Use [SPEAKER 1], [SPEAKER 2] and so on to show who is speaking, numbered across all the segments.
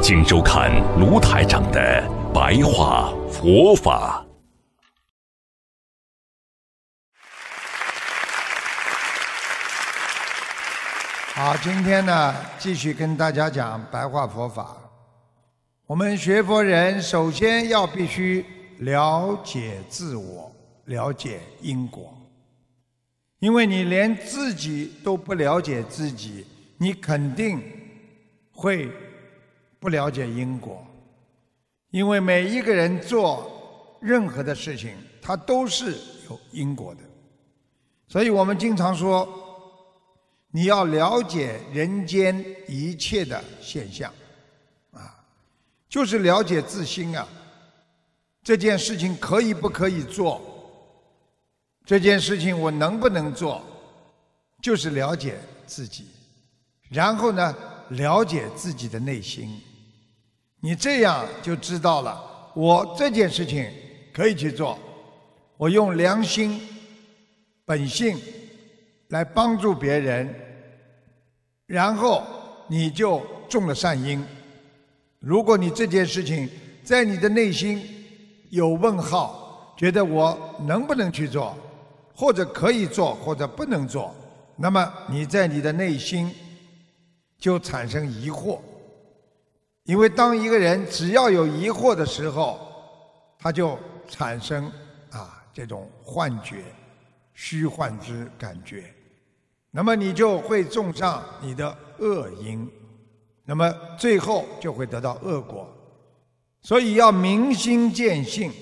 [SPEAKER 1] 请收看卢台长的白话佛法。
[SPEAKER 2] 好，今天呢，继续跟大家讲白话佛法。我们学佛人首先要必须了解自我，了解因果。因为你连自己都不了解自己，你肯定会。不了解因果，因为每一个人做任何的事情，他都是有因果的。所以我们经常说，你要了解人间一切的现象，啊，就是了解自心啊。这件事情可以不可以做？这件事情我能不能做？就是了解自己，然后呢，了解自己的内心。你这样就知道了，我这件事情可以去做，我用良心、本性来帮助别人，然后你就种了善因。如果你这件事情在你的内心有问号，觉得我能不能去做，或者可以做，或者不能做，那么你在你的内心就产生疑惑。因为当一个人只要有疑惑的时候，他就产生啊这种幻觉、虚幻之感觉，那么你就会种上你的恶因，那么最后就会得到恶果。所以要明心见性，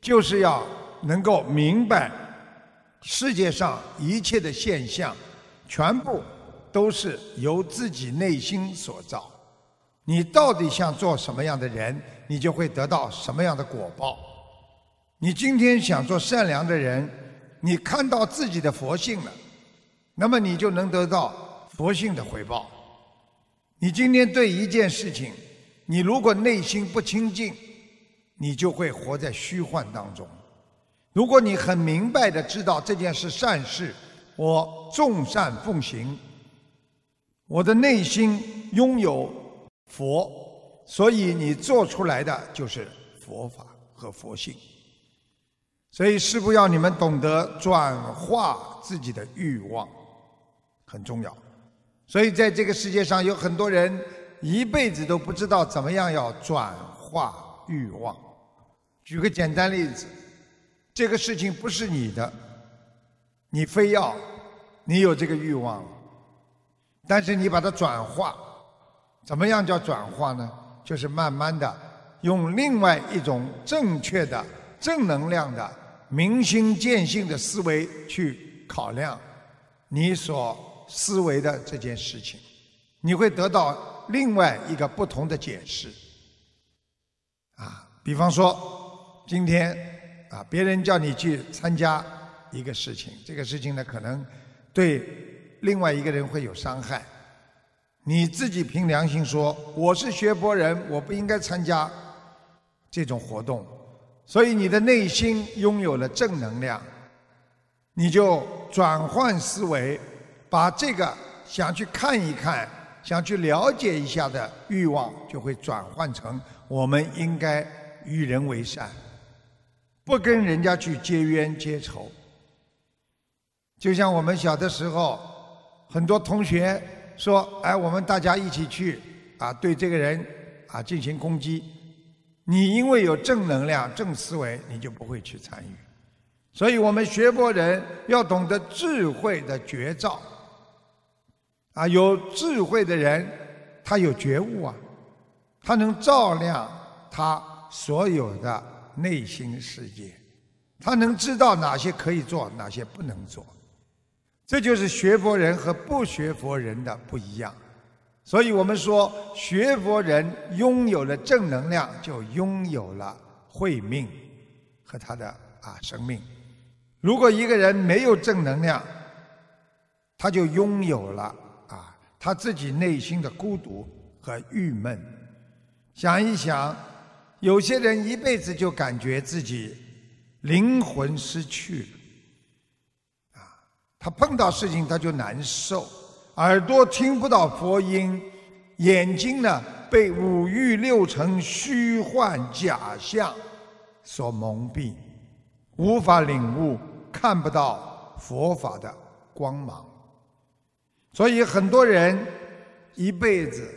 [SPEAKER 2] 就是要能够明白世界上一切的现象，全部都是由自己内心所造。你到底想做什么样的人，你就会得到什么样的果报。你今天想做善良的人，你看到自己的佛性了，那么你就能得到佛性的回报。你今天对一件事情，你如果内心不清净，你就会活在虚幻当中。如果你很明白的知道这件事善事，我众善奉行，我的内心拥有。佛，所以你做出来的就是佛法和佛性。所以师父要你们懂得转化自己的欲望，很重要。所以在这个世界上有很多人一辈子都不知道怎么样要转化欲望。举个简单例子，这个事情不是你的，你非要你有这个欲望，但是你把它转化。怎么样叫转化呢？就是慢慢的用另外一种正确的正能量的明心见性的思维去考量你所思维的这件事情，你会得到另外一个不同的解释。啊，比方说今天啊，别人叫你去参加一个事情，这个事情呢可能对另外一个人会有伤害。你自己凭良心说，我是学佛人，我不应该参加这种活动，所以你的内心拥有了正能量，你就转换思维，把这个想去看一看、想去了解一下的欲望，就会转换成我们应该与人为善，不跟人家去结冤结仇。就像我们小的时候，很多同学。说，哎，我们大家一起去啊，对这个人啊进行攻击。你因为有正能量、正思维，你就不会去参与。所以我们学佛人要懂得智慧的绝招。啊，有智慧的人，他有觉悟啊，他能照亮他所有的内心世界，他能知道哪些可以做，哪些不能做。这就是学佛人和不学佛人的不一样，所以我们说，学佛人拥有了正能量，就拥有了慧命和他的啊生命。如果一个人没有正能量，他就拥有了啊他自己内心的孤独和郁闷。想一想，有些人一辈子就感觉自己灵魂失去了，他碰到事情他就难受。耳朵听不到佛音，眼睛呢被五欲六尘虚幻假象所蒙蔽，无法领悟，看不到佛法的光芒。所以很多人一辈子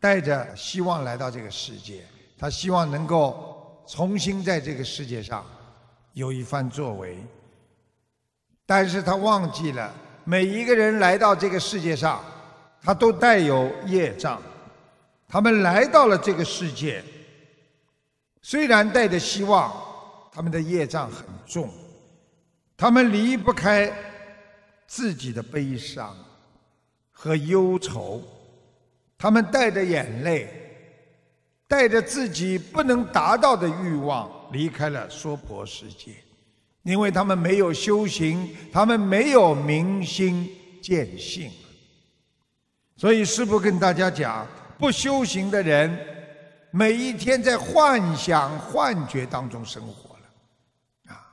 [SPEAKER 2] 带着希望来到这个世界，他希望能够重新在这个世界上有一番作为，但是他忘记了。每一个人来到这个世界上，他都带有业障。他们来到了这个世界，虽然带着希望，他们的业障很重，他们离不开自己的悲伤和忧愁，他们带着眼泪，带着自己不能达到的欲望，离开了娑婆世界。因为他们没有修行，他们没有明心见性，所以师父跟大家讲：不修行的人，每一天在幻想、幻觉当中生活了，啊，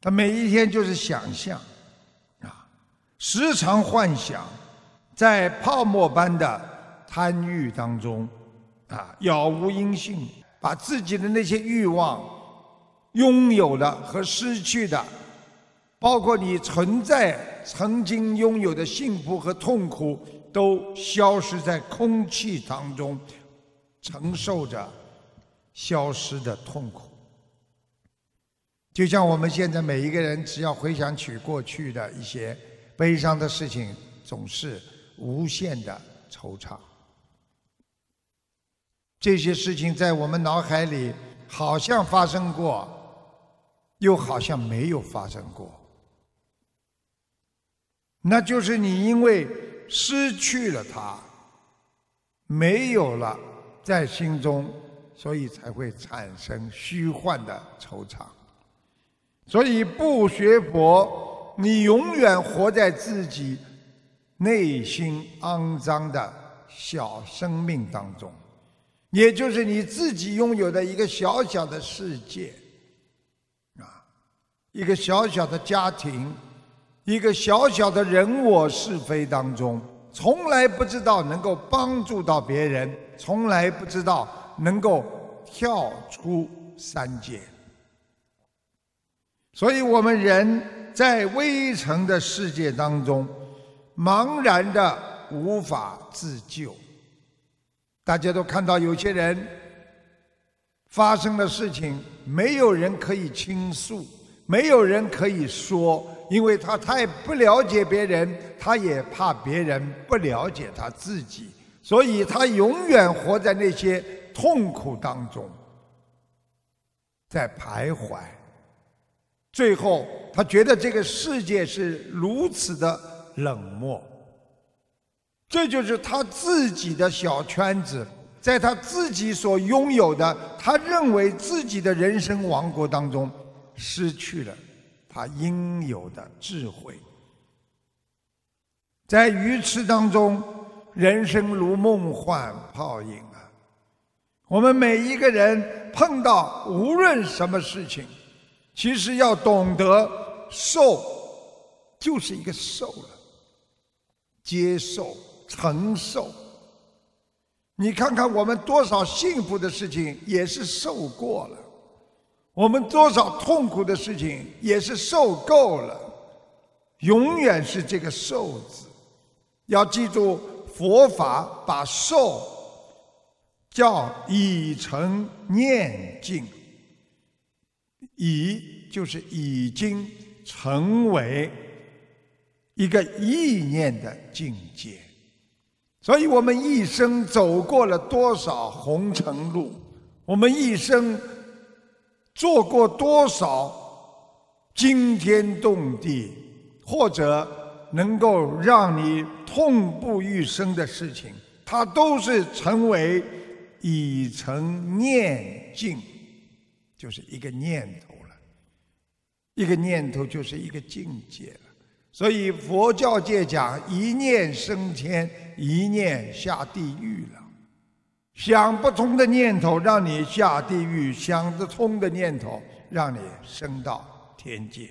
[SPEAKER 2] 他每一天就是想象，啊，时常幻想，在泡沫般的贪欲当中，啊，杳无音信，把自己的那些欲望。拥有的和失去的，包括你存在曾经拥有的幸福和痛苦，都消失在空气当中，承受着消失的痛苦。就像我们现在每一个人，只要回想起过去的一些悲伤的事情，总是无限的惆怅。这些事情在我们脑海里好像发生过。又好像没有发生过，那就是你因为失去了他，没有了在心中，所以才会产生虚幻的惆怅。所以不学佛，你永远活在自己内心肮脏的小生命当中，也就是你自己拥有的一个小小的世界。一个小小的家庭，一个小小的人我是非当中，从来不知道能够帮助到别人，从来不知道能够跳出三界。所以我们人在微尘的世界当中，茫然的无法自救。大家都看到有些人发生的事情，没有人可以倾诉。没有人可以说，因为他太不了解别人，他也怕别人不了解他自己，所以他永远活在那些痛苦当中，在徘徊。最后，他觉得这个世界是如此的冷漠，这就是他自己的小圈子，在他自己所拥有的，他认为自己的人生王国当中。失去了他应有的智慧，在愚痴当中，人生如梦幻泡影啊！我们每一个人碰到无论什么事情，其实要懂得受，就是一个受了，接受、承受。你看看我们多少幸福的事情，也是受过了。我们多少痛苦的事情也是受够了，永远是这个“受”字。要记住，佛法把受叫已成念境，已就是已经成为一个意念的境界。所以我们一生走过了多少红尘路，我们一生。做过多少惊天动地，或者能够让你痛不欲生的事情，它都是成为已成念境，就是一个念头了。一个念头就是一个境界了。所以佛教界讲一念升天，一念下地狱了。想不通的念头让你下地狱，想得通的念头让你升到天界。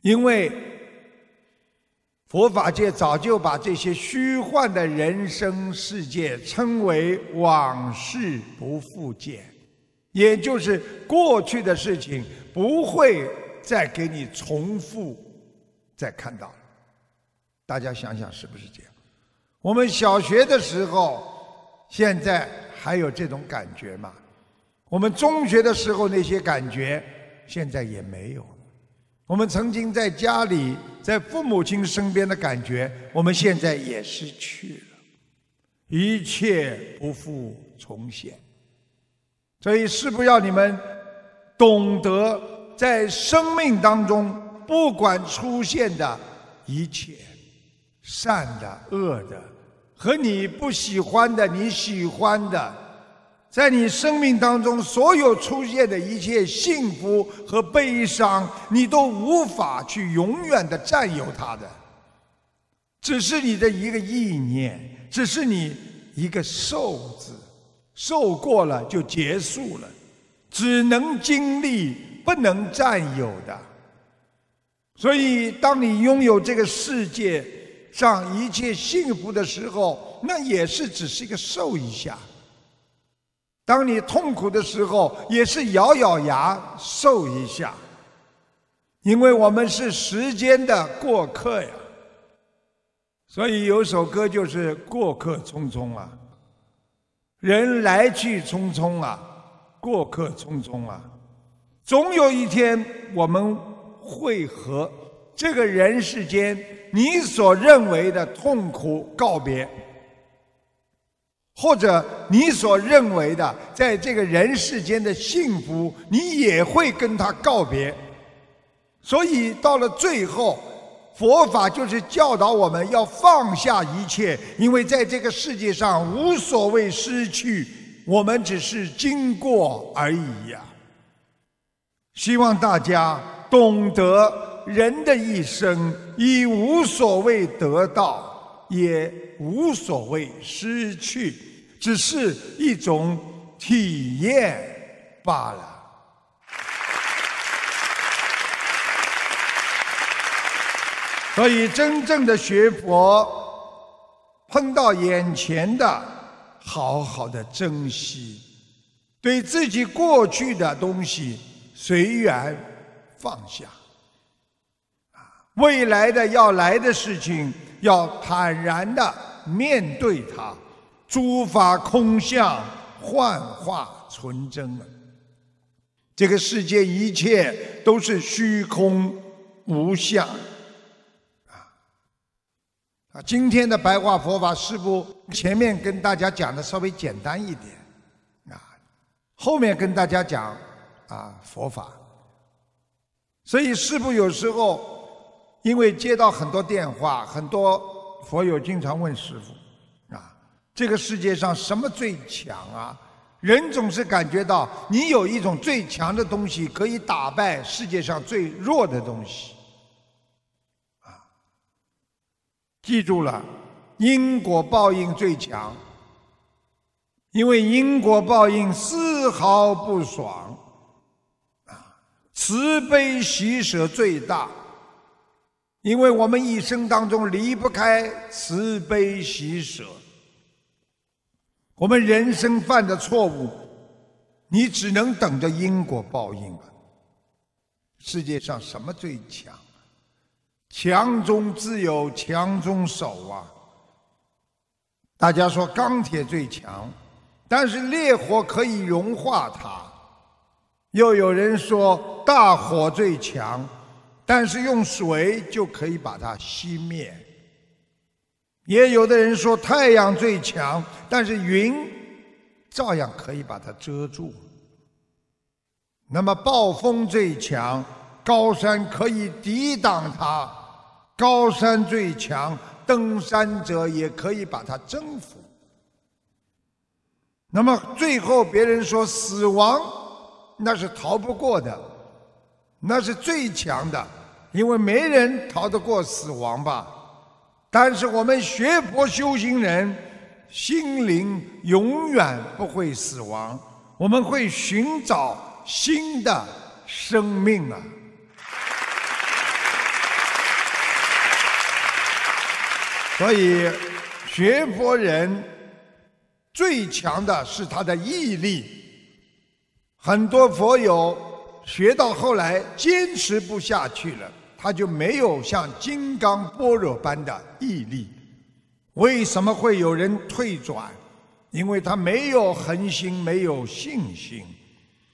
[SPEAKER 2] 因为佛法界早就把这些虚幻的人生世界称为往事不复见，也就是过去的事情不会再给你重复。再看到了，大家想想是不是这样？我们小学的时候，现在还有这种感觉吗？我们中学的时候那些感觉，现在也没有了。我们曾经在家里，在父母亲身边的感觉，我们现在也失去了，一切不复重现。所以，是不要你们懂得在生命当中？不管出现的一切，善的、恶的，和你不喜欢的、你喜欢的，在你生命当中所有出现的一切幸福和悲伤，你都无法去永远的占有它的，只是你的一个意念，只是你一个受字，受过了就结束了，只能经历，不能占有的。所以，当你拥有这个世界上一切幸福的时候，那也是只是一个受一下；当你痛苦的时候，也是咬咬牙受一下。因为我们是时间的过客呀。所以有首歌就是“过客匆匆啊，人来去匆匆啊，过客匆匆啊”，总有一天我们。会和这个人世间你所认为的痛苦告别，或者你所认为的在这个人世间的幸福，你也会跟他告别。所以到了最后，佛法就是教导我们要放下一切，因为在这个世界上无所谓失去，我们只是经过而已呀。希望大家。懂得人的一生，已无所谓得到，也无所谓失去，只是一种体验罢了。所以，真正的学佛，碰到眼前的，好好的珍惜，对自己过去的东西随缘。放下，未来的要来的事情，要坦然的面对它。诸法空相，幻化纯真啊！这个世界一切都是虚空无相，啊啊！今天的白话佛法，是不前面跟大家讲的稍微简单一点，啊，后面跟大家讲啊佛法。所以师父有时候，因为接到很多电话，很多佛友经常问师父：“啊，这个世界上什么最强啊？”人总是感觉到你有一种最强的东西，可以打败世界上最弱的东西。啊，记住了，因果报应最强，因为因果报应丝毫不爽。啊慈悲喜舍最大，因为我们一生当中离不开慈悲喜舍。我们人生犯的错误，你只能等着因果报应了。世界上什么最强？强中自有强中手啊！大家说钢铁最强，但是烈火可以融化它。又有人说大火最强，但是用水就可以把它熄灭。也有的人说太阳最强，但是云照样可以把它遮住。那么暴风最强，高山可以抵挡它；高山最强，登山者也可以把它征服。那么最后别人说死亡那是逃不过的，那是最强的，因为没人逃得过死亡吧。但是我们学佛修行人，心灵永远不会死亡，我们会寻找新的生命啊。所以，学佛人最强的是他的毅力。很多佛友学到后来坚持不下去了，他就没有像金刚般若般的毅力。为什么会有人退转？因为他没有恒心，没有信心。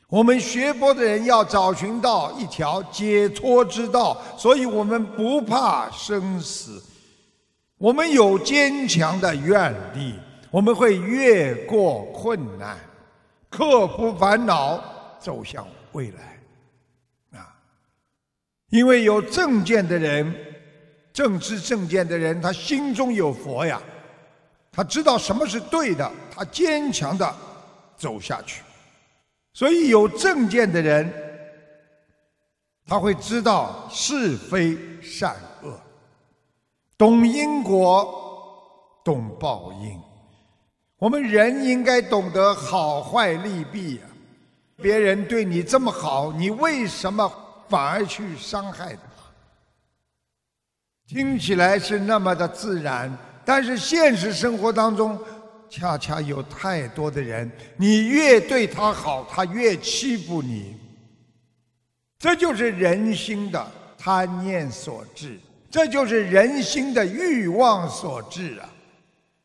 [SPEAKER 2] 我们学佛的人要找寻到一条解脱之道，所以我们不怕生死。我们有坚强的愿力，我们会越过困难，克服烦恼，走向未来。因为有正见的人，正知正见的人，他心中有佛呀，他知道什么是对的，他坚强的走下去。所以有正见的人，他会知道是非善恶。懂因果，懂报应。我们人应该懂得好坏利弊呀。别人对你这么好，你为什么反而去伤害他？听起来是那么的自然，但是现实生活当中，恰恰有太多的人，你越对他好，他越欺负你。这就是人心的贪念所致。这就是人心的欲望所致啊！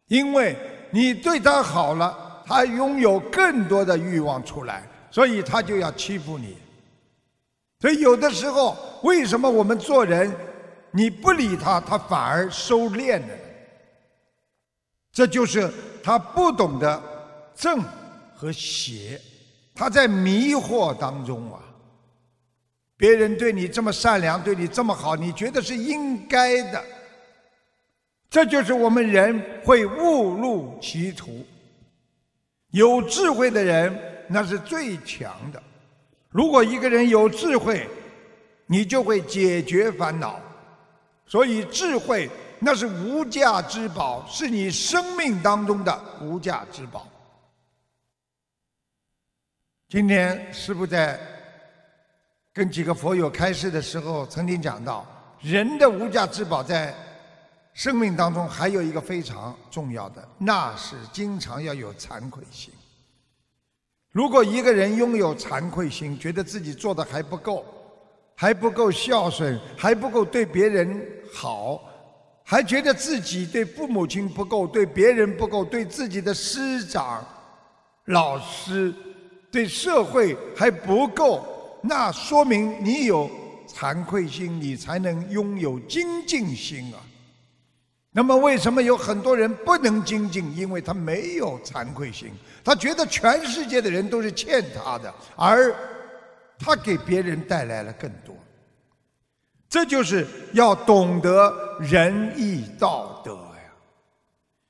[SPEAKER 2] 因为你对他好了，他拥有更多的欲望出来，所以他就要欺负你。所以有的时候，为什么我们做人，你不理他，他反而收敛了？这就是他不懂得正和邪，他在迷惑当中啊。别人对你这么善良，对你这么好，你觉得是应该的。这就是我们人会误入歧途。有智慧的人那是最强的。如果一个人有智慧，你就会解决烦恼。所以智慧那是无价之宝，是你生命当中的无价之宝。今天师父在。跟几个佛友开示的时候，曾经讲到，人的无价之宝在生命当中还有一个非常重要的，那是经常要有惭愧心。如果一个人拥有惭愧心，觉得自己做的还不够，还不够孝顺，还不够对别人好，还觉得自己对父母亲不够，对别人不够，对自己的师长、老师、对社会还不够。那说明你有惭愧心，你才能拥有精进心啊。那么为什么有很多人不能精进？因为他没有惭愧心，他觉得全世界的人都是欠他的，而他给别人带来了更多。这就是要懂得仁义道德呀。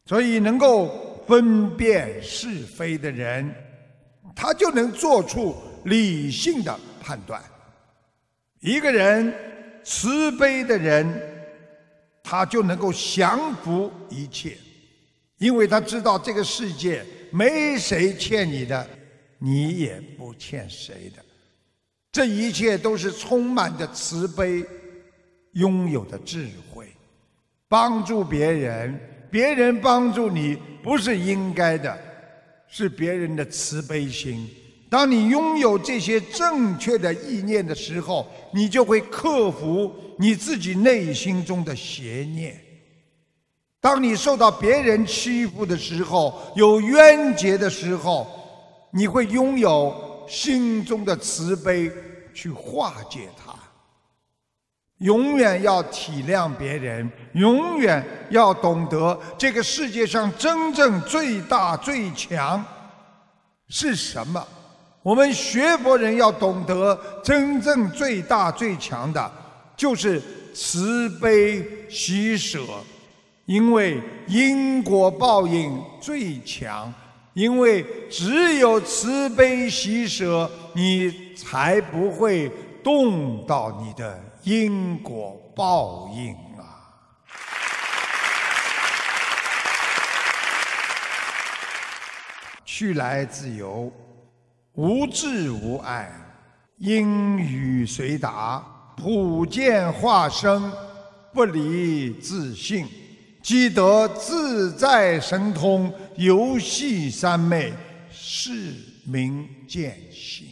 [SPEAKER 2] 所以能够分辨是非的人，他就能做出理性的。判断，一个人慈悲的人，他就能够降服一切，因为他知道这个世界没谁欠你的，你也不欠谁的，这一切都是充满着慈悲，拥有的智慧，帮助别人，别人帮助你不是应该的，是别人的慈悲心。当你拥有这些正确的意念的时候，你就会克服你自己内心中的邪念。当你受到别人欺负的时候，有冤结的时候，你会拥有心中的慈悲去化解它。永远要体谅别人，永远要懂得这个世界上真正最大最强是什么。我们学佛人要懂得，真正最大最强的，就是慈悲喜舍，因为因果报应最强，因为只有慈悲喜舍，你才不会动到你的因果报应啊！去来自由，无智无碍，因语随达，普见化生，不离自性。积得自在神通，游戏三昧，是名见性。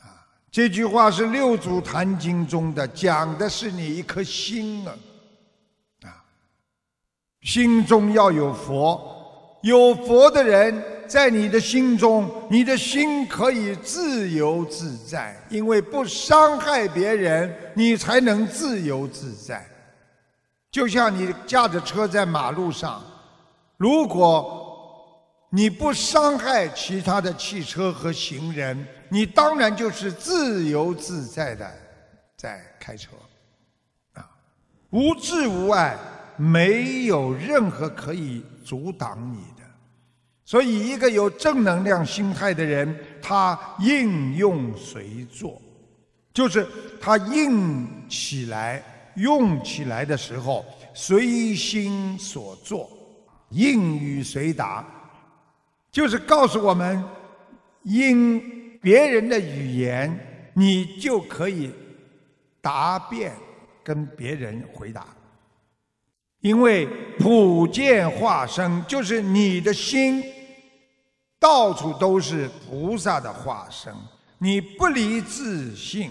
[SPEAKER 2] 啊，这句话是六祖坛经中的，讲的是你一颗心啊，啊，心中要有佛，有佛的人在你的心中，你的心可以自由自在，因为不伤害别人，你才能自由自在。就像你驾着车在马路上，如果你不伤害其他的汽车和行人，你当然就是自由自在的在开车，啊，无智无碍，没有任何可以阻挡你。所以，一个有正能量心态的人，他应用随做，就是他应起来。用起来的时候，随心所做，应语随答，就是告诉我们，因别人的语言，你就可以答辩，跟别人回答。因为普见化身，就是你的心，到处都是菩萨的化身，你不离自性。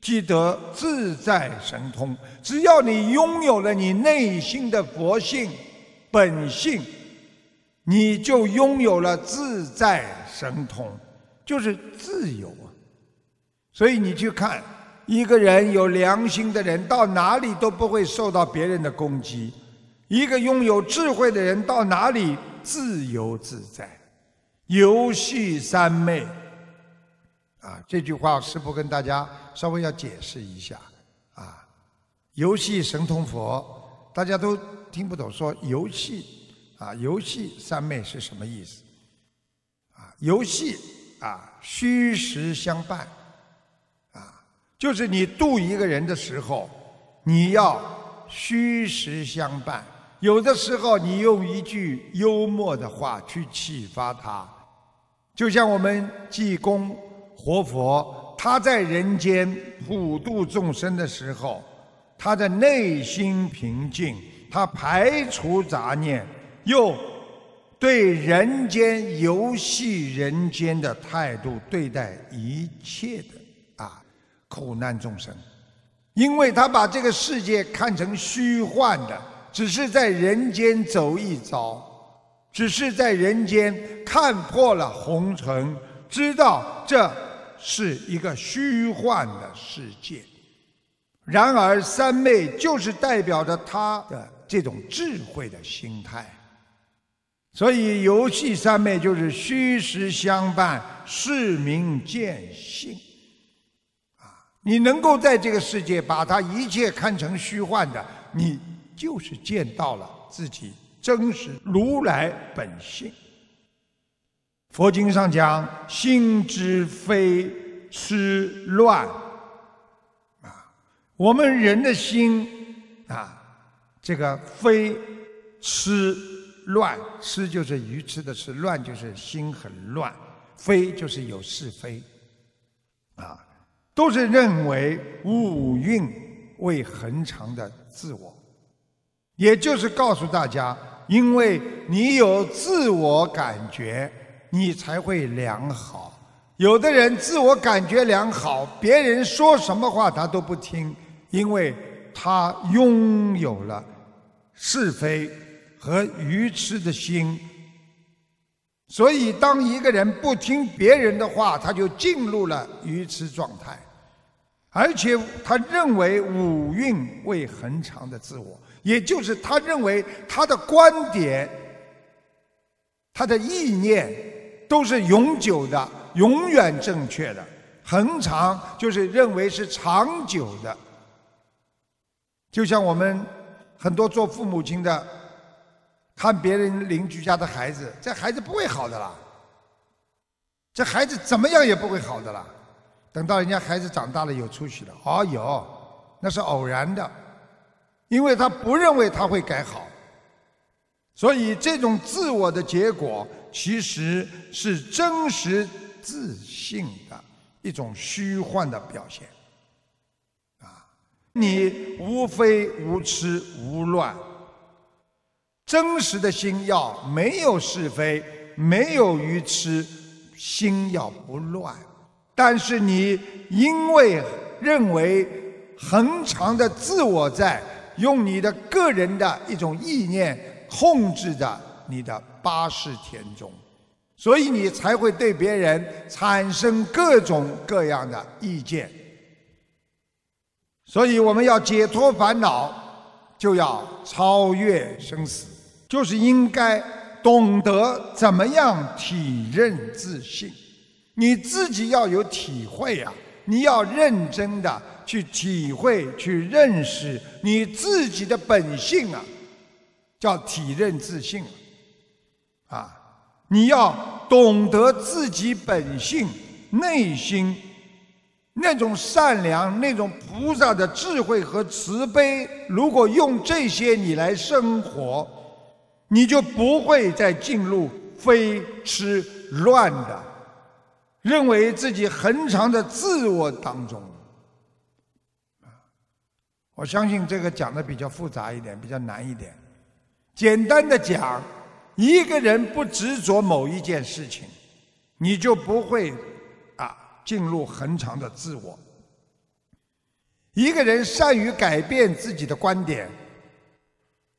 [SPEAKER 2] 记得自在神通，只要你拥有了你内心的佛性本性，你就拥有了自在神通，就是自由啊！所以你去看一个人有良心的人，到哪里都不会受到别人的攻击；一个拥有智慧的人，到哪里自由自在，游戏三昧。啊，这句话师父跟大家稍微要解释一下。啊，游戏神通佛，大家都听不懂，说游戏啊，游戏三昧是什么意思？啊，游戏啊，虚实相伴，啊，就是你度一个人的时候，你要虚实相伴。有的时候你用一句幽默的话去启发他，就像我们济公。活佛他在人间普度众生的时候，他的内心平静，他排除杂念，又对人间游戏人间的态度对待一切的啊苦难众生，因为他把这个世界看成虚幻的，只是在人间走一遭，只是在人间看破了红尘，知道这。是一个虚幻的世界，然而三昧就是代表着他的这种智慧的心态，所以游戏三昧就是虚实相伴，是名见性。啊，你能够在这个世界把它一切看成虚幻的，你就是见到了自己真实如来本性。佛经上讲，心之非痴乱。啊，我们人的心啊，这个非痴乱，痴就是愚痴的痴，乱就是心很乱，非就是有是非。啊，都是认为五蕴为恒常的自我，也就是告诉大家，因为你有自我感觉。你才会良好。有的人自我感觉良好，别人说什么话他都不听，因为他拥有了是非和愚痴的心。所以，当一个人不听别人的话，他就进入了愚痴状态，而且他认为五蕴为恒常的自我，也就是他认为他的观点、他的意念。都是永久的，永远正确的，恒长就是认为是长久的。就像我们很多做父母亲的，看别人邻居家的孩子，这孩子不会好的啦。这孩子怎么样也不会好的啦。等到人家孩子长大了有出息了，哦有，那是偶然的，因为他不认为他会改好。所以这种自我的结果，其实是真实自信的一种虚幻的表现。啊你无非无痴无乱，真实的心要没有是非，没有愚痴，心要不乱。但是你因为认为恒常的自我在用你的个人的一种意念控制着你的八世田中，所以你才会对别人产生各种各样的意见。所以我们要解脱烦恼，就要超越生死，就是应该懂得怎么样体认自信。你自己要有体会啊，你要认真的去体会、去认识你自己的本性啊，叫体认自信啊。你要懂得自己本性内心。那种善良、那种菩萨的智慧和慈悲，如果用这些你来生活，你就不会再进入非吃乱的，认为自己恒常的自我当中。我相信这个讲的比较复杂一点，比较难一点。简单的讲，一个人不执着某一件事情，你就不会啊。进入恒常的自我。一个人善于改变自己的观点，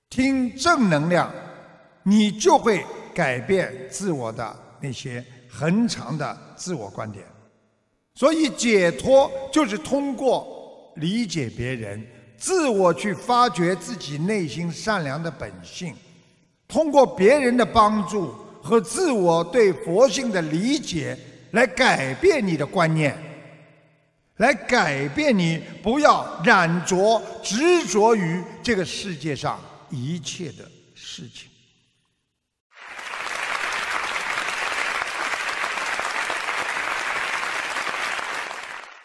[SPEAKER 2] 听正能量，你就会改变自我的那些恒常的自我观点。所以，解脱就是通过理解别人，自我去发掘自己内心善良的本性，通过别人的帮助和自我对佛性的理解。来改变你的观念，来改变你不要染着、执着于这个世界上一切的事情。